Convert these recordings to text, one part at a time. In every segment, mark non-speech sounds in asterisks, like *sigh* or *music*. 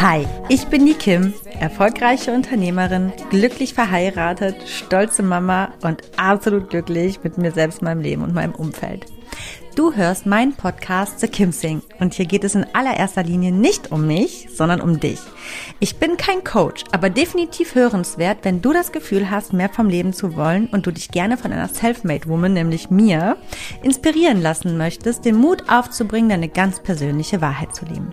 Hi, ich bin die Kim, erfolgreiche Unternehmerin, glücklich verheiratet, stolze Mama und absolut glücklich mit mir selbst, meinem Leben und meinem Umfeld. Du hörst meinen Podcast The Kim Sing und hier geht es in allererster Linie nicht um mich, sondern um dich. Ich bin kein Coach, aber definitiv hörenswert, wenn du das Gefühl hast, mehr vom Leben zu wollen und du dich gerne von einer Selfmade Woman, nämlich mir, inspirieren lassen möchtest, den Mut aufzubringen, deine ganz persönliche Wahrheit zu leben.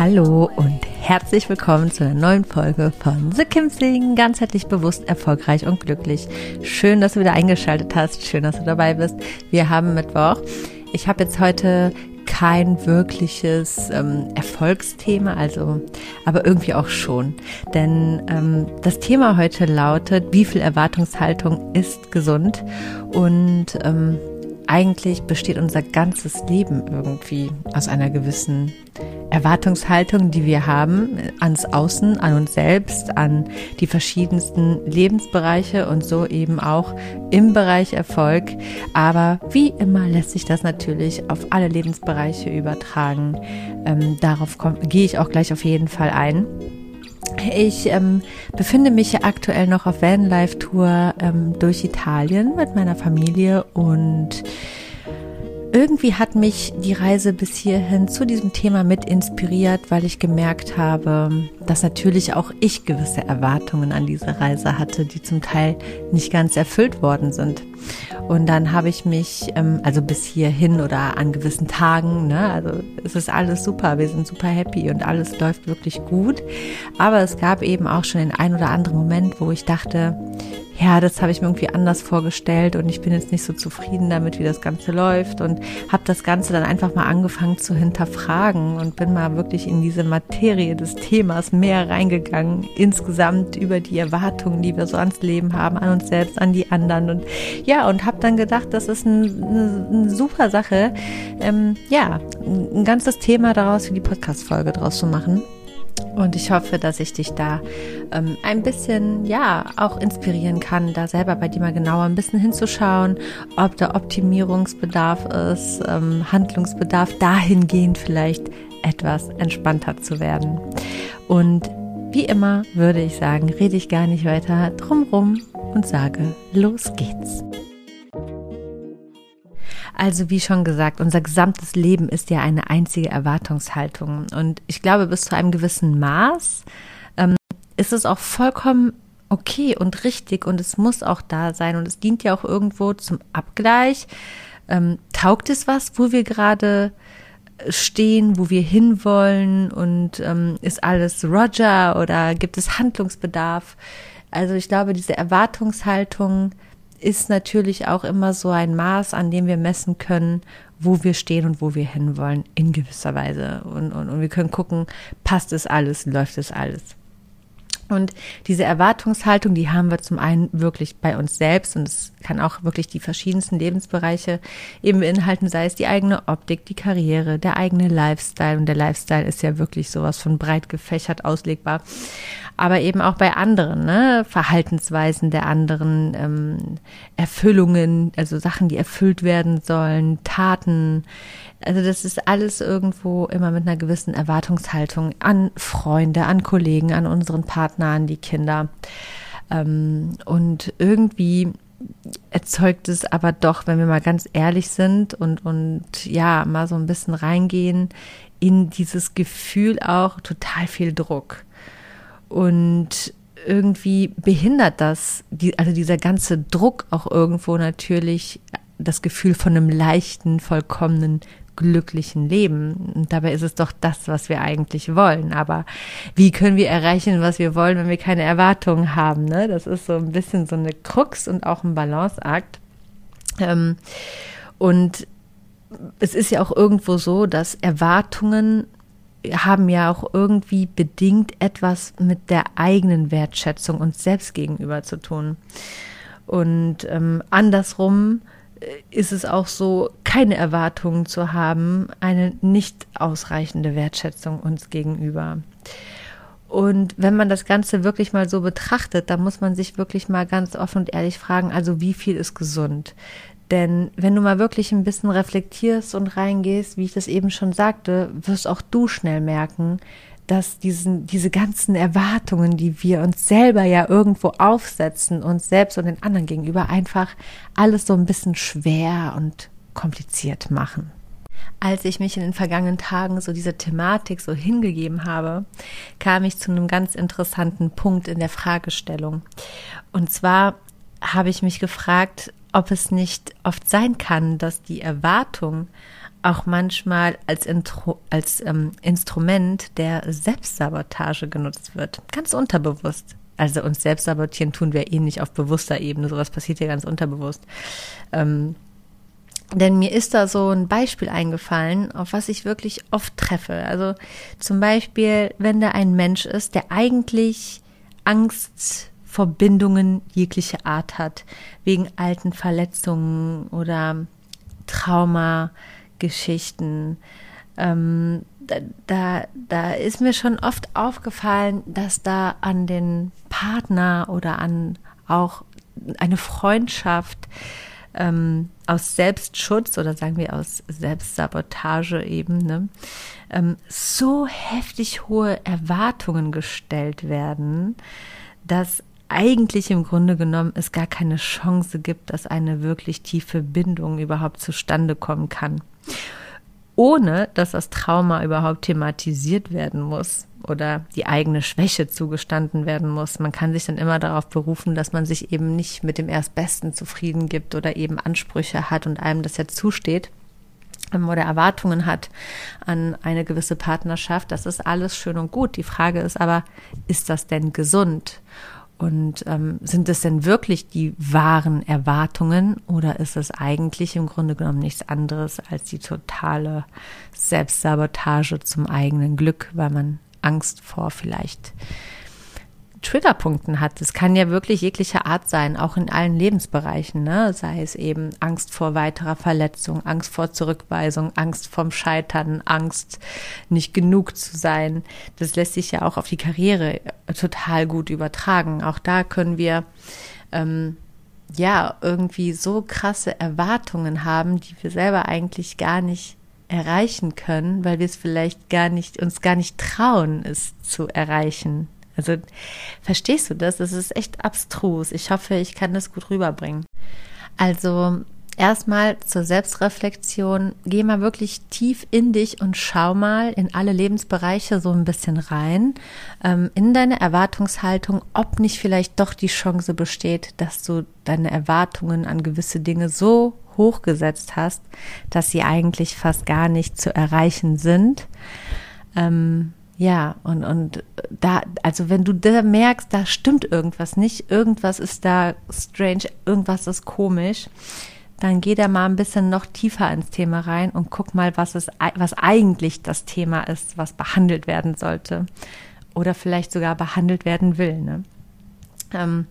Hallo und herzlich willkommen zu einer neuen Folge von The Kim Sing. Ganzheitlich bewusst, erfolgreich und glücklich. Schön, dass du wieder eingeschaltet hast. Schön, dass du dabei bist. Wir haben Mittwoch. Ich habe jetzt heute kein wirkliches ähm, Erfolgsthema, also aber irgendwie auch schon. Denn ähm, das Thema heute lautet, wie viel Erwartungshaltung ist gesund? Und ähm, eigentlich besteht unser ganzes Leben irgendwie aus einer gewissen Erwartungshaltung, die wir haben ans Außen, an uns selbst, an die verschiedensten Lebensbereiche und so eben auch im Bereich Erfolg. Aber wie immer lässt sich das natürlich auf alle Lebensbereiche übertragen. Ähm, darauf gehe ich auch gleich auf jeden Fall ein. Ich ähm, befinde mich aktuell noch auf Vanlife-Tour ähm, durch Italien mit meiner Familie und irgendwie hat mich die Reise bis hierhin zu diesem Thema mit inspiriert, weil ich gemerkt habe, dass natürlich auch ich gewisse Erwartungen an diese Reise hatte, die zum Teil nicht ganz erfüllt worden sind. Und dann habe ich mich, ähm, also bis hierhin oder an gewissen Tagen, ne, also es ist alles super, wir sind super happy und alles läuft wirklich gut. Aber es gab eben auch schon den ein oder anderen Moment, wo ich dachte, ja, das habe ich mir irgendwie anders vorgestellt und ich bin jetzt nicht so zufrieden damit, wie das Ganze läuft und habe das Ganze dann einfach mal angefangen zu hinterfragen und bin mal wirklich in diese Materie des Themas mehr reingegangen, insgesamt über die Erwartungen, die wir so ans Leben haben, an uns selbst, an die anderen und ja, und habe dann gedacht, das ist ein, eine, eine super Sache, ähm, ja, ein ganzes Thema daraus für die Podcast-Folge draus zu machen. Und ich hoffe, dass ich dich da ähm, ein bisschen, ja, auch inspirieren kann, da selber bei dir mal genauer ein bisschen hinzuschauen, ob da Optimierungsbedarf ist, ähm, Handlungsbedarf, dahingehend vielleicht etwas entspannter zu werden. Und wie immer würde ich sagen, rede ich gar nicht weiter drumrum und sage, los geht's. Also wie schon gesagt, unser gesamtes Leben ist ja eine einzige Erwartungshaltung. Und ich glaube, bis zu einem gewissen Maß ähm, ist es auch vollkommen okay und richtig und es muss auch da sein und es dient ja auch irgendwo zum Abgleich. Ähm, taugt es was, wo wir gerade stehen, wo wir hinwollen und ähm, ist alles Roger oder gibt es Handlungsbedarf? Also ich glaube, diese Erwartungshaltung ist natürlich auch immer so ein Maß, an dem wir messen können, wo wir stehen und wo wir hinwollen, in gewisser Weise. Und, und, und wir können gucken, passt es alles, läuft es alles. Und diese Erwartungshaltung, die haben wir zum einen wirklich bei uns selbst und es kann auch wirklich die verschiedensten Lebensbereiche eben beinhalten, sei es die eigene Optik, die Karriere, der eigene Lifestyle und der Lifestyle ist ja wirklich sowas von breit gefächert auslegbar, aber eben auch bei anderen, ne? Verhaltensweisen der anderen, ähm, Erfüllungen, also Sachen, die erfüllt werden sollen, Taten, also das ist alles irgendwo immer mit einer gewissen Erwartungshaltung an Freunde, an Kollegen, an unseren Partner, an die Kinder. Ähm, und irgendwie erzeugt es aber doch, wenn wir mal ganz ehrlich sind und, und ja, mal so ein bisschen reingehen, in dieses Gefühl auch total viel Druck. Und irgendwie behindert das, also dieser ganze Druck auch irgendwo natürlich das Gefühl von einem leichten, vollkommenen glücklichen Leben. Und dabei ist es doch das, was wir eigentlich wollen. Aber wie können wir erreichen, was wir wollen, wenn wir keine Erwartungen haben? Ne? Das ist so ein bisschen so eine Krux und auch ein Balanceakt. Ähm, und es ist ja auch irgendwo so, dass Erwartungen haben ja auch irgendwie bedingt etwas mit der eigenen Wertschätzung uns selbst gegenüber zu tun. Und ähm, andersrum ist es auch so, keine Erwartungen zu haben, eine nicht ausreichende Wertschätzung uns gegenüber. Und wenn man das Ganze wirklich mal so betrachtet, dann muss man sich wirklich mal ganz offen und ehrlich fragen, also wie viel ist gesund? Denn wenn du mal wirklich ein bisschen reflektierst und reingehst, wie ich das eben schon sagte, wirst auch du schnell merken, dass diesen, diese ganzen Erwartungen, die wir uns selber ja irgendwo aufsetzen, uns selbst und den anderen gegenüber, einfach alles so ein bisschen schwer und kompliziert machen. Als ich mich in den vergangenen Tagen so dieser Thematik so hingegeben habe, kam ich zu einem ganz interessanten Punkt in der Fragestellung. Und zwar habe ich mich gefragt, ob es nicht oft sein kann, dass die Erwartung auch manchmal als, Intro, als ähm, Instrument der Selbstsabotage genutzt wird. Ganz unterbewusst. Also uns selbst sabotieren tun wir eh nicht auf bewusster Ebene. Sowas passiert ja ganz unterbewusst. Ähm, denn mir ist da so ein Beispiel eingefallen, auf was ich wirklich oft treffe. Also zum Beispiel, wenn da ein Mensch ist, der eigentlich Angst Verbindungen jeglicher Art hat, wegen alten Verletzungen oder Traumageschichten. Ähm, da, da, da ist mir schon oft aufgefallen, dass da an den Partner oder an auch eine Freundschaft ähm, aus Selbstschutz oder sagen wir aus Selbstsabotage eben, ne, ähm, so heftig hohe Erwartungen gestellt werden, dass eigentlich im Grunde genommen es gar keine Chance gibt, dass eine wirklich tiefe Bindung überhaupt zustande kommen kann. Ohne dass das Trauma überhaupt thematisiert werden muss oder die eigene Schwäche zugestanden werden muss. Man kann sich dann immer darauf berufen, dass man sich eben nicht mit dem Erstbesten zufrieden gibt oder eben Ansprüche hat und einem das ja zusteht oder Erwartungen hat an eine gewisse Partnerschaft. Das ist alles schön und gut. Die Frage ist aber, ist das denn gesund? Und ähm, sind es denn wirklich die wahren Erwartungen oder ist es eigentlich im Grunde genommen nichts anderes als die totale Selbstsabotage zum eigenen Glück, weil man Angst vor vielleicht Triggerpunkten hat. Es kann ja wirklich jeglicher Art sein, auch in allen Lebensbereichen, ne? sei es eben Angst vor weiterer Verletzung, Angst vor Zurückweisung, Angst vorm Scheitern, Angst nicht genug zu sein. Das lässt sich ja auch auf die Karriere total gut übertragen. Auch da können wir ähm, ja irgendwie so krasse Erwartungen haben, die wir selber eigentlich gar nicht erreichen können, weil wir es vielleicht gar nicht, uns gar nicht trauen, es zu erreichen. Also verstehst du das? Es ist echt abstrus. Ich hoffe, ich kann das gut rüberbringen. Also erstmal zur Selbstreflexion. Geh mal wirklich tief in dich und schau mal in alle Lebensbereiche so ein bisschen rein, ähm, in deine Erwartungshaltung, ob nicht vielleicht doch die Chance besteht, dass du deine Erwartungen an gewisse Dinge so hochgesetzt hast, dass sie eigentlich fast gar nicht zu erreichen sind. Ähm, ja, und, und da, also wenn du da merkst, da stimmt irgendwas nicht, irgendwas ist da strange, irgendwas ist komisch, dann geh da mal ein bisschen noch tiefer ins Thema rein und guck mal, was es, was eigentlich das Thema ist, was behandelt werden sollte. Oder vielleicht sogar behandelt werden will, ne? Ähm,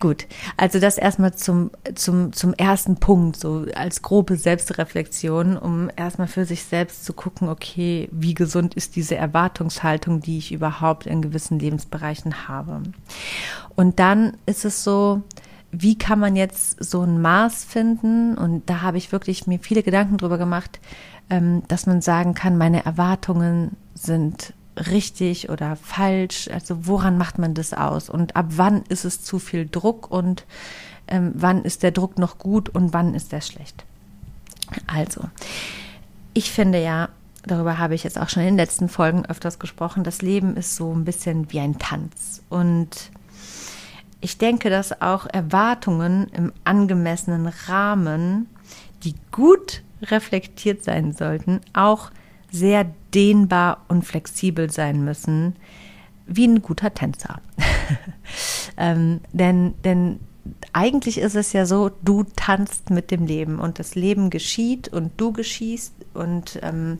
gut, also das erstmal zum, zum, zum ersten Punkt, so als grobe Selbstreflexion, um erstmal für sich selbst zu gucken, okay, wie gesund ist diese Erwartungshaltung, die ich überhaupt in gewissen Lebensbereichen habe. Und dann ist es so, wie kann man jetzt so ein Maß finden? Und da habe ich wirklich mir viele Gedanken drüber gemacht, ähm, dass man sagen kann, meine Erwartungen sind richtig oder falsch? Also woran macht man das aus? Und ab wann ist es zu viel Druck und ähm, wann ist der Druck noch gut und wann ist der schlecht? Also, ich finde ja, darüber habe ich jetzt auch schon in den letzten Folgen öfters gesprochen, das Leben ist so ein bisschen wie ein Tanz. Und ich denke, dass auch Erwartungen im angemessenen Rahmen, die gut reflektiert sein sollten, auch sehr dehnbar und flexibel sein müssen, wie ein guter Tänzer. *laughs* ähm, denn, denn eigentlich ist es ja so, du tanzt mit dem Leben und das Leben geschieht und du geschießt und ähm,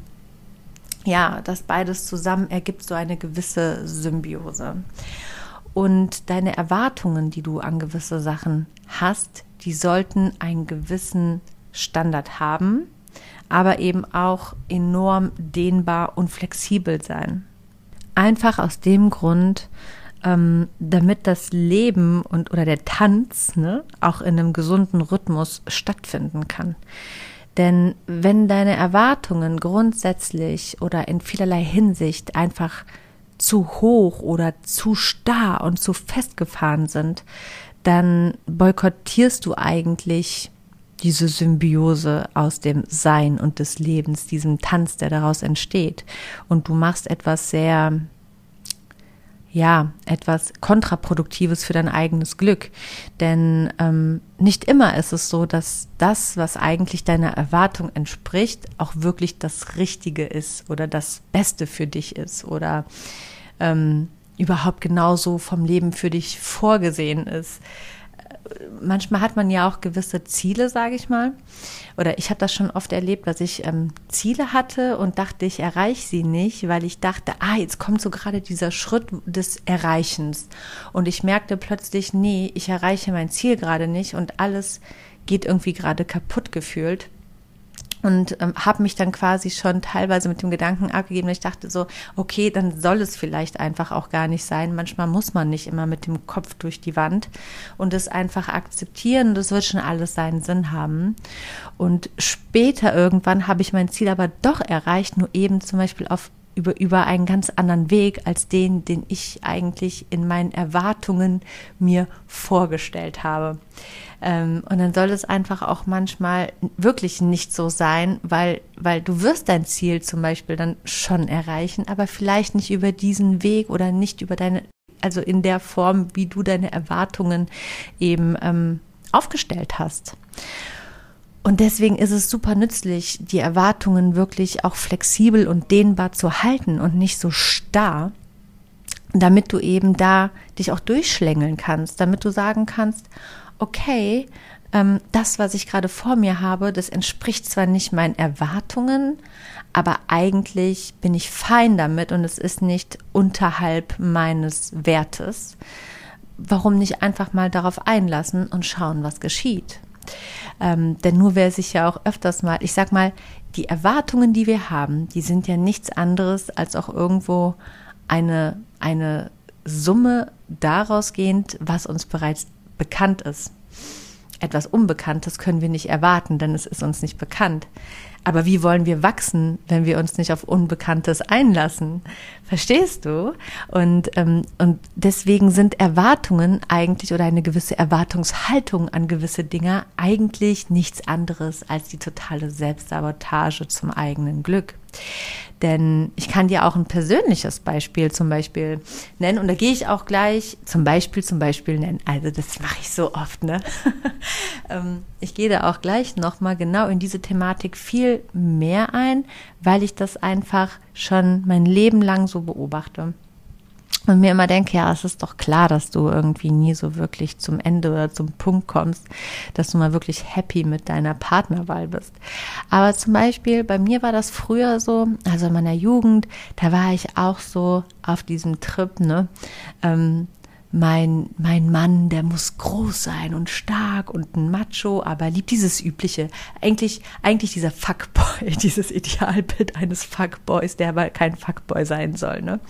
ja, das beides zusammen ergibt so eine gewisse Symbiose. Und deine Erwartungen, die du an gewisse Sachen hast, die sollten einen gewissen Standard haben, aber eben auch enorm dehnbar und flexibel sein. Einfach aus dem Grund, ähm, damit das Leben und oder der Tanz ne, auch in einem gesunden Rhythmus stattfinden kann. Denn wenn deine Erwartungen grundsätzlich oder in vielerlei Hinsicht einfach zu hoch oder zu starr und zu festgefahren sind, dann boykottierst du eigentlich diese Symbiose aus dem Sein und des Lebens, diesem Tanz, der daraus entsteht. Und du machst etwas sehr ja, etwas Kontraproduktives für dein eigenes Glück. Denn ähm, nicht immer ist es so, dass das, was eigentlich deiner Erwartung entspricht, auch wirklich das Richtige ist oder das Beste für dich ist oder ähm, überhaupt genauso vom Leben für dich vorgesehen ist manchmal hat man ja auch gewisse Ziele, sage ich mal. Oder ich habe das schon oft erlebt, dass ich ähm, Ziele hatte und dachte, ich erreiche sie nicht, weil ich dachte, ah, jetzt kommt so gerade dieser Schritt des Erreichens. Und ich merkte plötzlich, nee, ich erreiche mein Ziel gerade nicht und alles geht irgendwie gerade kaputt gefühlt und ähm, habe mich dann quasi schon teilweise mit dem Gedanken abgegeben, ich dachte so, okay, dann soll es vielleicht einfach auch gar nicht sein. Manchmal muss man nicht immer mit dem Kopf durch die Wand und es einfach akzeptieren. Das wird schon alles seinen Sinn haben. Und später irgendwann habe ich mein Ziel aber doch erreicht, nur eben zum Beispiel auf über, über einen ganz anderen Weg als den, den ich eigentlich in meinen Erwartungen mir vorgestellt habe. Ähm, und dann soll es einfach auch manchmal wirklich nicht so sein, weil, weil du wirst dein Ziel zum Beispiel dann schon erreichen, aber vielleicht nicht über diesen Weg oder nicht über deine, also in der Form, wie du deine Erwartungen eben ähm, aufgestellt hast. Und deswegen ist es super nützlich, die Erwartungen wirklich auch flexibel und dehnbar zu halten und nicht so starr, damit du eben da dich auch durchschlängeln kannst, damit du sagen kannst, okay, ähm, das, was ich gerade vor mir habe, das entspricht zwar nicht meinen Erwartungen, aber eigentlich bin ich fein damit und es ist nicht unterhalb meines Wertes. Warum nicht einfach mal darauf einlassen und schauen, was geschieht? Ähm, denn nur wer sich ja auch öfters mal, ich sag mal, die Erwartungen, die wir haben, die sind ja nichts anderes als auch irgendwo eine, eine Summe daraus gehend, was uns bereits bekannt ist. Etwas Unbekanntes können wir nicht erwarten, denn es ist uns nicht bekannt. Aber wie wollen wir wachsen, wenn wir uns nicht auf Unbekanntes einlassen? Verstehst du? Und, ähm, und deswegen sind Erwartungen eigentlich oder eine gewisse Erwartungshaltung an gewisse Dinge eigentlich nichts anderes als die totale Selbstsabotage zum eigenen Glück. Denn ich kann dir auch ein persönliches Beispiel zum Beispiel nennen und da gehe ich auch gleich zum Beispiel zum Beispiel nennen. Also das mache ich so oft, ne? *laughs* Ähm, ich gehe da auch gleich nochmal genau in diese Thematik viel mehr ein, weil ich das einfach schon mein Leben lang so beobachte und mir immer denke, ja, es ist doch klar, dass du irgendwie nie so wirklich zum Ende oder zum Punkt kommst, dass du mal wirklich happy mit deiner Partnerwahl bist. Aber zum Beispiel bei mir war das früher so, also in meiner Jugend, da war ich auch so auf diesem Trip, ne, ähm, mein, mein Mann, der muss groß sein und stark und ein Macho, aber liebt dieses übliche, eigentlich, eigentlich dieser Fuckboy, *laughs* dieses Idealbild eines Fuckboys, der aber kein Fuckboy sein soll, ne?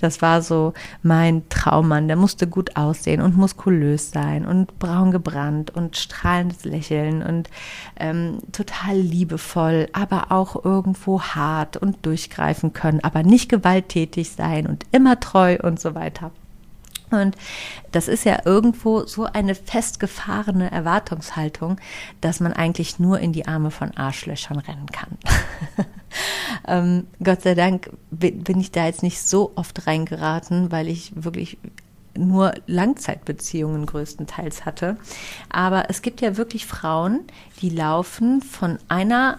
Das war so mein Traummann, der musste gut aussehen und muskulös sein und braun gebrannt und strahlendes Lächeln und ähm, total liebevoll, aber auch irgendwo hart und durchgreifen können, aber nicht gewalttätig sein und immer treu und so weiter. Und das ist ja irgendwo so eine festgefahrene Erwartungshaltung, dass man eigentlich nur in die Arme von Arschlöchern rennen kann. *laughs* ähm, Gott sei Dank bin ich da jetzt nicht so oft reingeraten, weil ich wirklich nur Langzeitbeziehungen größtenteils hatte. Aber es gibt ja wirklich Frauen, die laufen von einer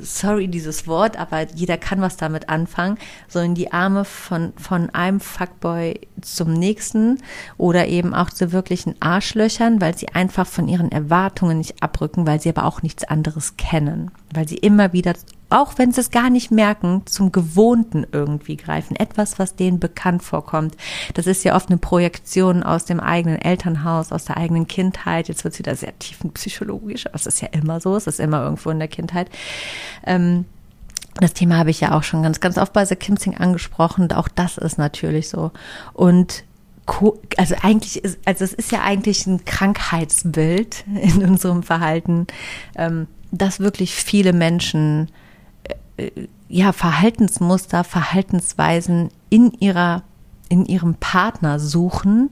sorry dieses Wort, aber jeder kann was damit anfangen, so in die Arme von, von einem Fuckboy zum nächsten oder eben auch zu wirklichen Arschlöchern, weil sie einfach von ihren Erwartungen nicht abrücken, weil sie aber auch nichts anderes kennen, weil sie immer wieder auch wenn sie es gar nicht merken, zum Gewohnten irgendwie greifen. Etwas, was denen bekannt vorkommt. Das ist ja oft eine Projektion aus dem eigenen Elternhaus, aus der eigenen Kindheit. Jetzt wird es wieder sehr tiefenpsychologisch, aber es ist ja immer so, es ist immer irgendwo in der Kindheit. Ähm, das Thema habe ich ja auch schon ganz, ganz oft bei The Kimsing angesprochen. Auch das ist natürlich so. Und also eigentlich ist, also es ist ja eigentlich ein Krankheitsbild *laughs* in unserem Verhalten, ähm, dass wirklich viele Menschen ja, Verhaltensmuster, Verhaltensweisen in ihrer, in ihrem Partner suchen,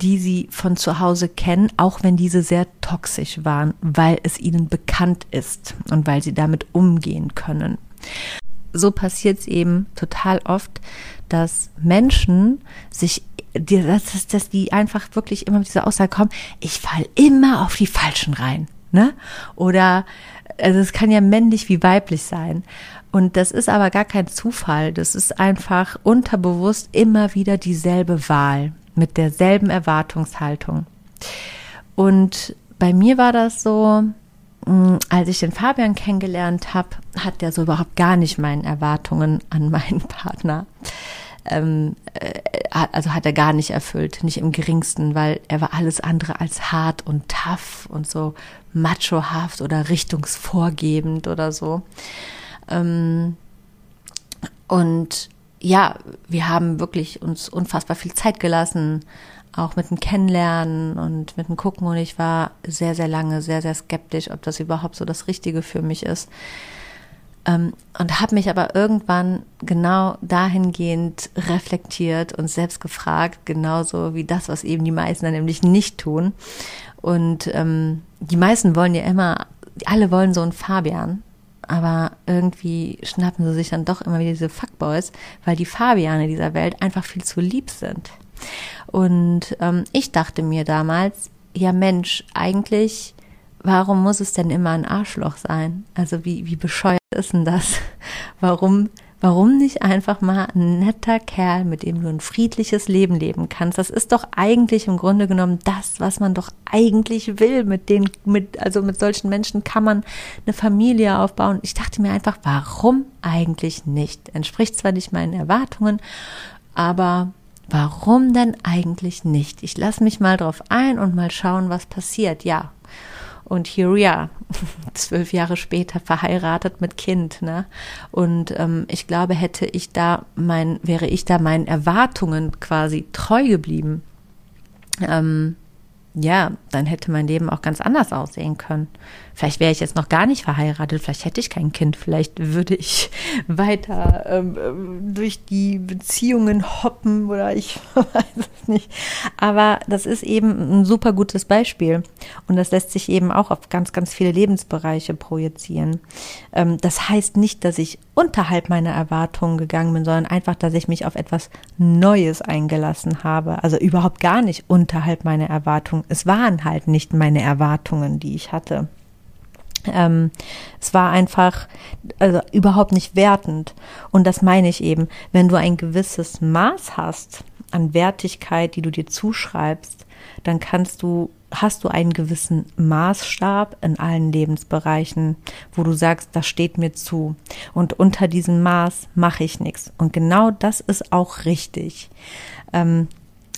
die sie von zu Hause kennen, auch wenn diese sehr toxisch waren, weil es ihnen bekannt ist und weil sie damit umgehen können. So passiert es eben total oft, dass Menschen sich, dass, dass die einfach wirklich immer mit dieser Aussage kommen, ich fall immer auf die Falschen rein. Ne? Oder also es kann ja männlich wie weiblich sein. Und das ist aber gar kein Zufall. Das ist einfach unterbewusst immer wieder dieselbe Wahl mit derselben Erwartungshaltung. Und bei mir war das so, hm, als ich den Fabian kennengelernt habe, hat der so überhaupt gar nicht meinen Erwartungen an meinen Partner. Ähm, äh, also hat er gar nicht erfüllt, nicht im geringsten, weil er war alles andere als hart und tough und so machohaft oder richtungsvorgebend oder so. Ähm, und ja, wir haben wirklich uns unfassbar viel Zeit gelassen, auch mit dem Kennenlernen und mit dem Gucken. Und ich war sehr, sehr lange sehr, sehr skeptisch, ob das überhaupt so das Richtige für mich ist. Ähm, und habe mich aber irgendwann genau dahingehend reflektiert und selbst gefragt, genauso wie das, was eben die meisten dann nämlich nicht tun. Und ähm, die meisten wollen ja immer, alle wollen so einen Fabian, aber irgendwie schnappen sie sich dann doch immer wieder diese Fuckboys, weil die Fabiane dieser Welt einfach viel zu lieb sind. Und ähm, ich dachte mir damals, ja Mensch, eigentlich, warum muss es denn immer ein Arschloch sein? Also wie, wie bescheuert ist denn das? Warum Warum nicht einfach mal ein netter Kerl, mit dem du ein friedliches Leben leben kannst? Das ist doch eigentlich im Grunde genommen das, was man doch eigentlich will. Mit den, mit, also mit solchen Menschen kann man eine Familie aufbauen. Ich dachte mir einfach, warum eigentlich nicht? Entspricht zwar nicht meinen Erwartungen, aber warum denn eigentlich nicht? Ich lasse mich mal drauf ein und mal schauen, was passiert. Ja, und here we are, *laughs* zwölf Jahre später verheiratet mit Kind. Ne? Und ähm, ich glaube, hätte ich da mein, wäre ich da meinen Erwartungen quasi treu geblieben, ähm, ja, dann hätte mein Leben auch ganz anders aussehen können. Vielleicht wäre ich jetzt noch gar nicht verheiratet, vielleicht hätte ich kein Kind, vielleicht würde ich *laughs* weiter ähm, durch die Beziehungen hoppen oder ich *laughs* weiß es nicht. Aber das ist eben ein super gutes Beispiel und das lässt sich eben auch auf ganz, ganz viele Lebensbereiche projizieren. Ähm, das heißt nicht, dass ich unterhalb meiner Erwartungen gegangen bin, sondern einfach, dass ich mich auf etwas Neues eingelassen habe. Also überhaupt gar nicht unterhalb meiner Erwartungen. Es waren halt nicht meine Erwartungen, die ich hatte. Ähm, es war einfach also überhaupt nicht wertend. Und das meine ich eben, wenn du ein gewisses Maß hast an Wertigkeit, die du dir zuschreibst, dann kannst du, hast du einen gewissen Maßstab in allen Lebensbereichen, wo du sagst, das steht mir zu. Und unter diesem Maß mache ich nichts. Und genau das ist auch richtig. Ähm,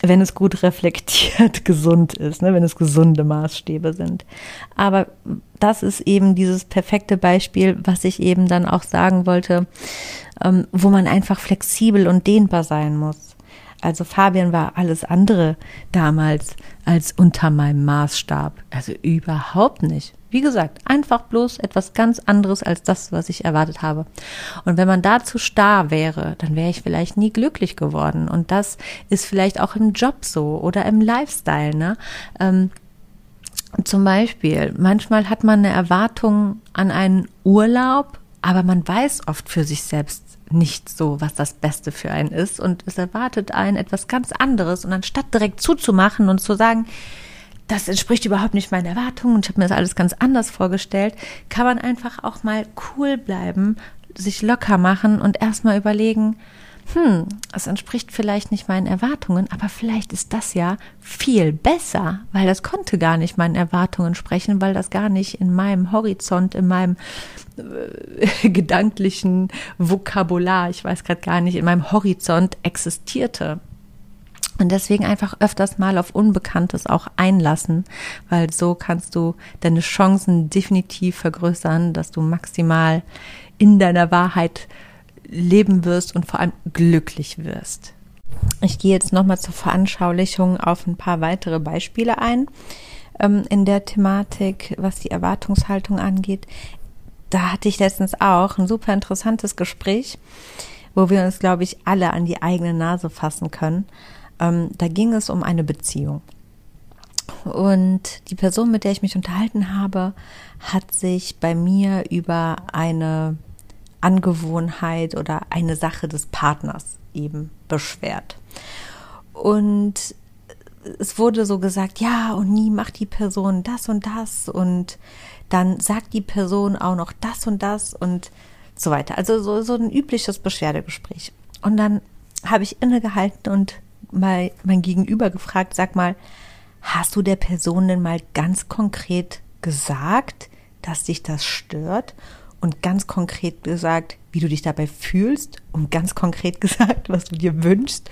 wenn es gut reflektiert *laughs* gesund ist, ne, wenn es gesunde Maßstäbe sind. Aber das ist eben dieses perfekte Beispiel, was ich eben dann auch sagen wollte, ähm, wo man einfach flexibel und dehnbar sein muss. Also Fabian war alles andere damals als unter meinem Maßstab. Also überhaupt nicht. Wie gesagt, einfach bloß etwas ganz anderes als das, was ich erwartet habe. Und wenn man dazu starr wäre, dann wäre ich vielleicht nie glücklich geworden. Und das ist vielleicht auch im Job so oder im Lifestyle. Ne? Ähm, zum Beispiel, manchmal hat man eine Erwartung an einen Urlaub, aber man weiß oft für sich selbst nicht so, was das Beste für einen ist. Und es erwartet einen etwas ganz anderes. Und anstatt direkt zuzumachen und zu sagen, das entspricht überhaupt nicht meinen Erwartungen und ich habe mir das alles ganz anders vorgestellt, kann man einfach auch mal cool bleiben, sich locker machen und erstmal überlegen, hm, es entspricht vielleicht nicht meinen Erwartungen, aber vielleicht ist das ja viel besser, weil das konnte gar nicht meinen Erwartungen sprechen, weil das gar nicht in meinem Horizont, in meinem äh, *laughs* gedanklichen Vokabular, ich weiß gerade gar nicht, in meinem Horizont existierte. Und deswegen einfach öfters mal auf Unbekanntes auch einlassen, weil so kannst du deine Chancen definitiv vergrößern, dass du maximal in deiner Wahrheit leben wirst und vor allem glücklich wirst. Ich gehe jetzt nochmal zur Veranschaulichung auf ein paar weitere Beispiele ein ähm, in der Thematik, was die Erwartungshaltung angeht. Da hatte ich letztens auch ein super interessantes Gespräch, wo wir uns, glaube ich, alle an die eigene Nase fassen können. Ähm, da ging es um eine Beziehung. Und die Person, mit der ich mich unterhalten habe, hat sich bei mir über eine Angewohnheit oder eine Sache des Partners eben beschwert. Und es wurde so gesagt, ja, und nie macht die Person das und das und dann sagt die Person auch noch das und das und so weiter. Also so, so ein übliches Beschwerdegespräch. Und dann habe ich innegehalten und mal mein Gegenüber gefragt, sag mal, hast du der Person denn mal ganz konkret gesagt, dass dich das stört? Und ganz konkret gesagt, wie du dich dabei fühlst und ganz konkret *laughs* gesagt, was du dir wünschst.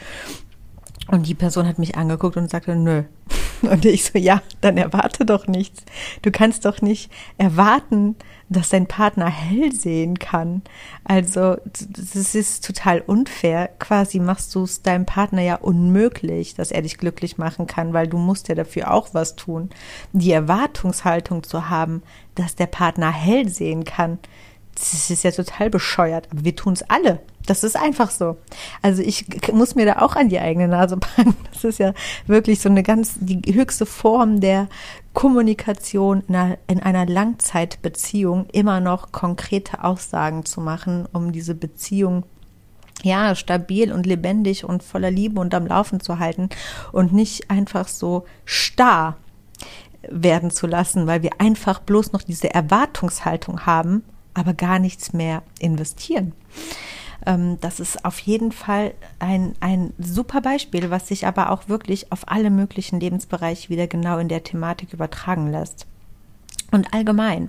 Und die Person hat mich angeguckt und sagte, nö. *laughs* Und ich so, ja, dann erwarte doch nichts. Du kannst doch nicht erwarten, dass dein Partner hell sehen kann. Also, das ist total unfair. Quasi machst du es deinem Partner ja unmöglich, dass er dich glücklich machen kann, weil du musst ja dafür auch was tun. Die Erwartungshaltung zu haben, dass der Partner hell sehen kann, das ist ja total bescheuert, aber wir tun es alle. Das ist einfach so. Also ich muss mir da auch an die eigene Nase *laughs* packen. Das ist ja wirklich so eine ganz, die höchste Form der Kommunikation in einer, in einer Langzeitbeziehung, immer noch konkrete Aussagen zu machen, um diese Beziehung ja, stabil und lebendig und voller Liebe und am Laufen zu halten und nicht einfach so starr werden zu lassen, weil wir einfach bloß noch diese Erwartungshaltung haben, aber gar nichts mehr investieren. Ähm, das ist auf jeden Fall ein, ein super Beispiel, was sich aber auch wirklich auf alle möglichen Lebensbereiche wieder genau in der Thematik übertragen lässt. Und allgemein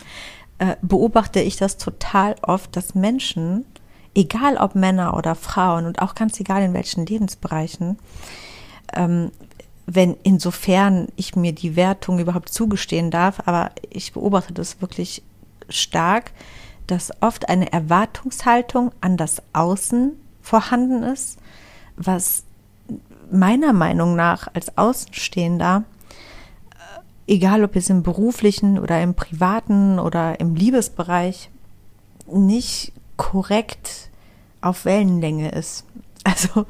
äh, beobachte ich das total oft, dass Menschen, egal ob Männer oder Frauen und auch ganz egal in welchen Lebensbereichen, ähm, wenn insofern ich mir die Wertung überhaupt zugestehen darf, aber ich beobachte das wirklich stark, dass oft eine Erwartungshaltung an das Außen vorhanden ist, was meiner Meinung nach als Außenstehender, äh, egal ob es im beruflichen oder im privaten oder im Liebesbereich, nicht korrekt auf Wellenlänge ist. *laughs* Also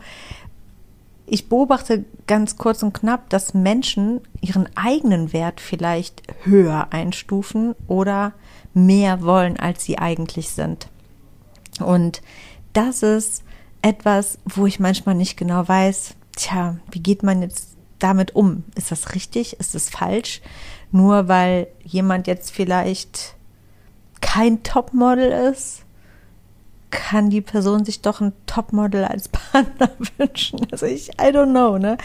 ich beobachte ganz kurz und knapp, dass Menschen ihren eigenen Wert vielleicht höher einstufen oder mehr wollen, als sie eigentlich sind. Und das ist etwas, wo ich manchmal nicht genau weiß, tja, wie geht man jetzt damit um? Ist das richtig? Ist es falsch? Nur weil jemand jetzt vielleicht kein Topmodel ist kann die Person sich doch ein Topmodel als *laughs* Partner wünschen? Also ich, I don't know, ne?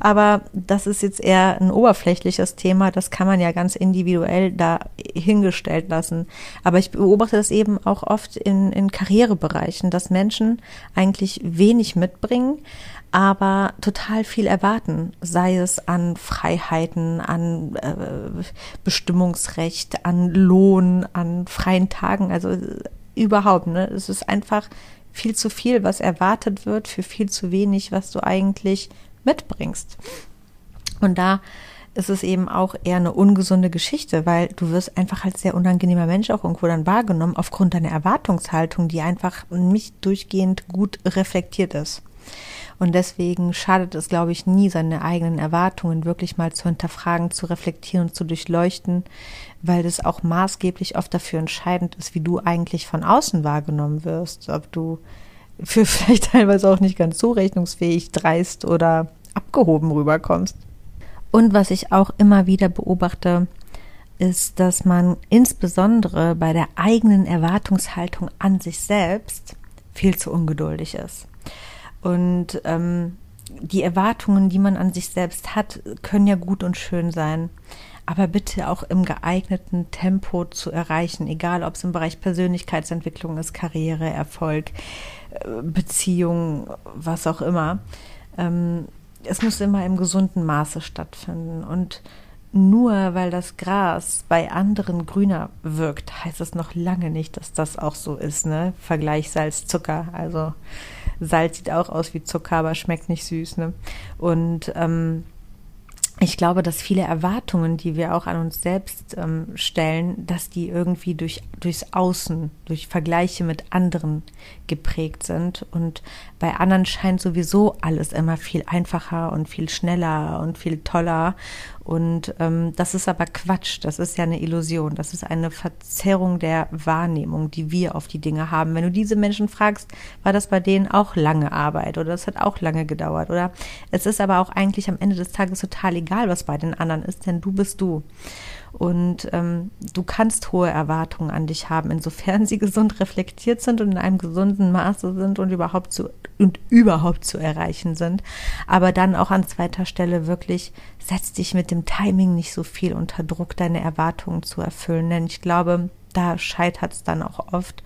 Aber das ist jetzt eher ein oberflächliches Thema. Das kann man ja ganz individuell da hingestellt lassen. Aber ich beobachte das eben auch oft in, in Karrierebereichen, dass Menschen eigentlich wenig mitbringen, aber total viel erwarten, sei es an Freiheiten, an äh, Bestimmungsrecht, an Lohn, an freien Tagen, also überhaupt. Ne? Es ist einfach viel zu viel, was erwartet wird, für viel zu wenig, was du eigentlich mitbringst. Und da ist es eben auch eher eine ungesunde Geschichte, weil du wirst einfach als sehr unangenehmer Mensch auch irgendwo dann wahrgenommen aufgrund deiner Erwartungshaltung, die einfach nicht durchgehend gut reflektiert ist. Und deswegen schadet es, glaube ich, nie, seine eigenen Erwartungen wirklich mal zu hinterfragen, zu reflektieren zu durchleuchten, weil das auch maßgeblich oft dafür entscheidend ist, wie du eigentlich von außen wahrgenommen wirst. Ob du für *laughs* vielleicht teilweise auch nicht ganz so rechnungsfähig, dreist oder abgehoben rüberkommst. Und was ich auch immer wieder beobachte, ist, dass man insbesondere bei der eigenen Erwartungshaltung an sich selbst viel zu ungeduldig ist. Und ähm, die Erwartungen, die man an sich selbst hat, können ja gut und schön sein, aber bitte auch im geeigneten Tempo zu erreichen, egal ob es im Bereich Persönlichkeitsentwicklung ist, Karriere, Erfolg, äh, Beziehung, was auch immer. Ähm, es muss immer im gesunden Maße stattfinden und nur weil das Gras bei anderen grüner wirkt, heißt es noch lange nicht, dass das auch so ist, ne? Vergleich Salz, Zucker. Also Salz sieht auch aus wie Zucker, aber schmeckt nicht süß, ne? Und ähm, ich glaube, dass viele Erwartungen, die wir auch an uns selbst ähm, stellen, dass die irgendwie durch, durchs Außen, durch Vergleiche mit anderen geprägt sind. Und bei anderen scheint sowieso alles immer viel einfacher und viel schneller und viel toller. Und ähm, das ist aber Quatsch, das ist ja eine Illusion, das ist eine Verzerrung der Wahrnehmung, die wir auf die Dinge haben. Wenn du diese Menschen fragst, war das bei denen auch lange Arbeit oder das hat auch lange gedauert oder es ist aber auch eigentlich am Ende des Tages total egal, was bei den anderen ist, denn du bist du. Und ähm, du kannst hohe Erwartungen an dich haben, insofern sie *laughs* gesund reflektiert sind und in einem gesunden Maße sind und überhaupt zu und überhaupt zu erreichen sind. Aber dann auch an zweiter Stelle wirklich setz dich mit dem Timing nicht so viel unter Druck, deine Erwartungen zu erfüllen. Denn ich glaube, da scheitert es dann auch oft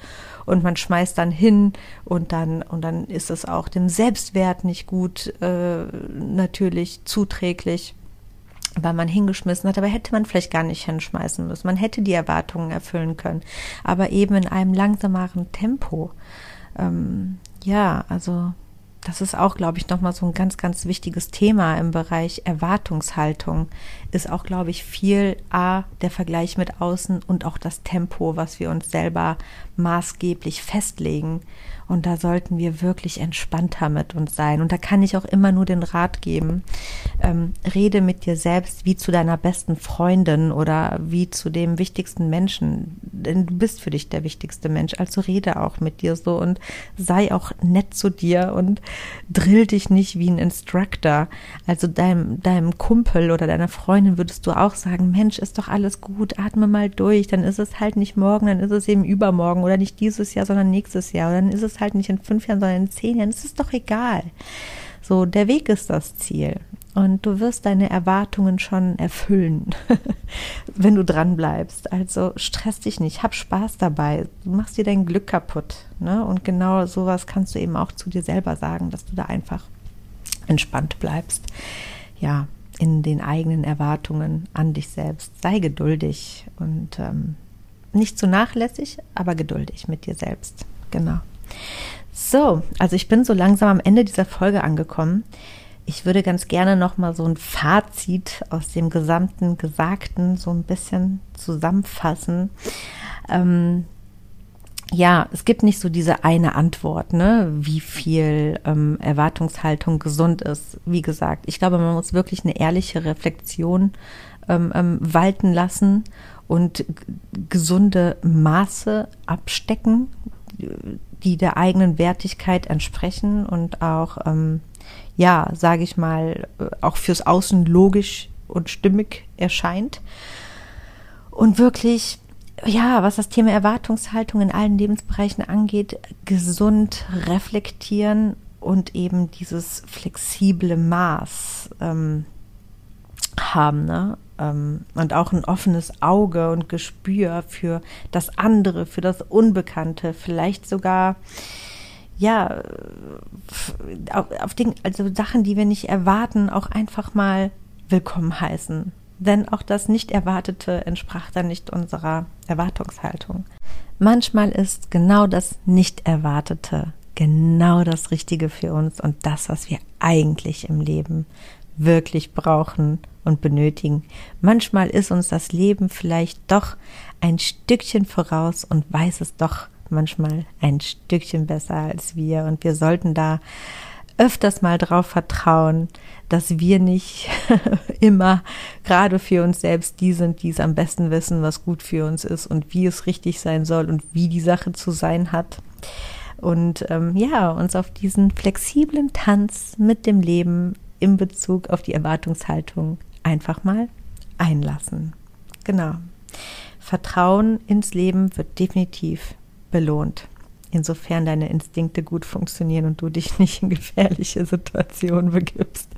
und man schmeißt dann hin und dann und dann ist es auch dem Selbstwert nicht gut äh, natürlich zuträglich weil man hingeschmissen hat, aber hätte man vielleicht gar nicht hinschmeißen müssen. Man hätte die Erwartungen erfüllen können, aber eben in einem langsameren Tempo. Ähm, ja, also das ist auch, glaube ich, nochmal so ein ganz, ganz wichtiges Thema im Bereich Erwartungshaltung. Ist auch, glaube ich, viel A, der Vergleich mit außen und auch das Tempo, was wir uns selber maßgeblich festlegen. Und da sollten wir wirklich entspannter mit uns sein. Und da kann ich auch immer nur den Rat geben, ähm, rede mit dir selbst wie zu deiner besten Freundin oder wie zu dem wichtigsten Menschen. Denn du bist für dich der wichtigste Mensch. Also rede auch mit dir so und sei auch nett zu dir und drill dich nicht wie ein Instructor. Also deinem, deinem Kumpel oder deiner Freundin würdest du auch sagen, Mensch, ist doch alles gut, atme mal durch. Dann ist es halt nicht morgen, dann ist es eben übermorgen oder nicht dieses Jahr, sondern nächstes Jahr. Oder dann ist es es halt nicht in fünf Jahren, sondern in zehn Jahren. Es ist doch egal. So, der Weg ist das Ziel. Und du wirst deine Erwartungen schon erfüllen, *laughs* wenn du dran bleibst. Also stress dich nicht, hab Spaß dabei. Du machst dir dein Glück kaputt. Ne? Und genau sowas kannst du eben auch zu dir selber sagen, dass du da einfach entspannt bleibst. Ja, in den eigenen Erwartungen an dich selbst. Sei geduldig und ähm, nicht zu nachlässig, aber geduldig mit dir selbst. Genau. So, also ich bin so langsam am Ende dieser Folge angekommen. Ich würde ganz gerne noch mal so ein Fazit aus dem gesamten Gesagten so ein bisschen zusammenfassen. Ähm, ja, es gibt nicht so diese eine Antwort, ne, wie viel ähm, Erwartungshaltung gesund ist. Wie gesagt, ich glaube, man muss wirklich eine ehrliche Reflexion ähm, ähm, walten lassen und gesunde Maße abstecken, die der eigenen Wertigkeit entsprechen und auch, ähm, ja, sage ich mal, äh, auch fürs Außen logisch und stimmig erscheint. Und wirklich, ja, was das Thema Erwartungshaltung in allen Lebensbereichen angeht, gesund reflektieren und eben dieses flexible Maß ähm, haben, ne? Ähm, und auch ein offenes Auge und Gespür für das andere, für das Unbekannte, vielleicht sogar ja auf, auf den, also Sachen, die wir nicht erwarten, auch einfach mal willkommen heißen. Denn auch das Nicht-Erwartete entsprach dann nicht unserer Erwartungshaltung. Manchmal ist genau das Nicht-Erwartete genau das Richtige für uns und das, was wir eigentlich im Leben wirklich brauchen und benötigen. Manchmal ist uns das Leben vielleicht doch ein Stückchen voraus und weiß es doch manchmal ein Stückchen besser als wir. Und wir sollten da öfters mal drauf vertrauen, dass wir nicht *laughs* immer gerade für uns selbst die sind, die es am besten wissen, was gut für uns ist und wie es richtig sein soll und wie die Sache zu sein hat. Und ähm, ja, uns auf diesen flexiblen Tanz mit dem Leben in Bezug auf die Erwartungshaltung einfach mal einlassen. Genau. Vertrauen ins Leben wird definitiv belohnt. Insofern deine Instinkte gut funktionieren und du dich *laughs* nicht in gefährliche Situationen begibst.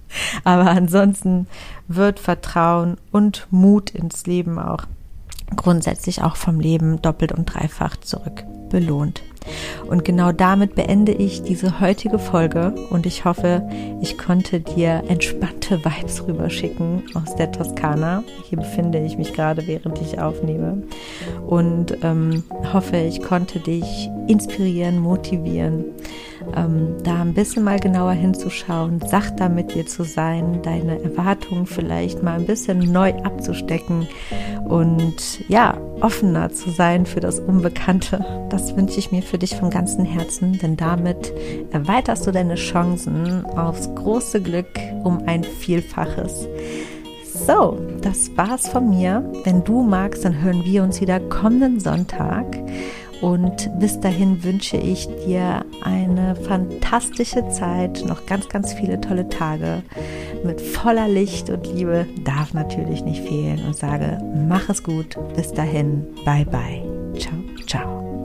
Aber ansonsten wird Vertrauen und Mut ins Leben auch grundsätzlich auch vom Leben doppelt und dreifach zurück belohnt. Und genau damit beende ich diese heutige Folge. Und ich hoffe, ich konnte dir entspannte Vibes rüberschicken aus der Toskana. Hier befinde ich mich gerade, während ich aufnehme. Und ähm, hoffe, ich konnte dich inspirieren, motivieren ähm, da ein bisschen mal genauer hinzuschauen, sachter mit dir zu sein, deine Erwartungen vielleicht mal ein bisschen neu abzustecken. Und ja, offener zu sein für das Unbekannte. Das wünsche ich mir für dich von ganzem Herzen, denn damit erweiterst du deine Chancen aufs große Glück um ein Vielfaches. So, das war's von mir. Wenn du magst, dann hören wir uns wieder kommenden Sonntag. Und bis dahin wünsche ich dir eine fantastische Zeit, noch ganz, ganz viele tolle Tage mit voller Licht und Liebe darf natürlich nicht fehlen und sage, mach es gut. Bis dahin, bye bye. Ciao, ciao.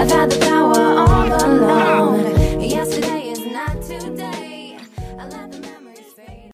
I've had the power all along. Yesterday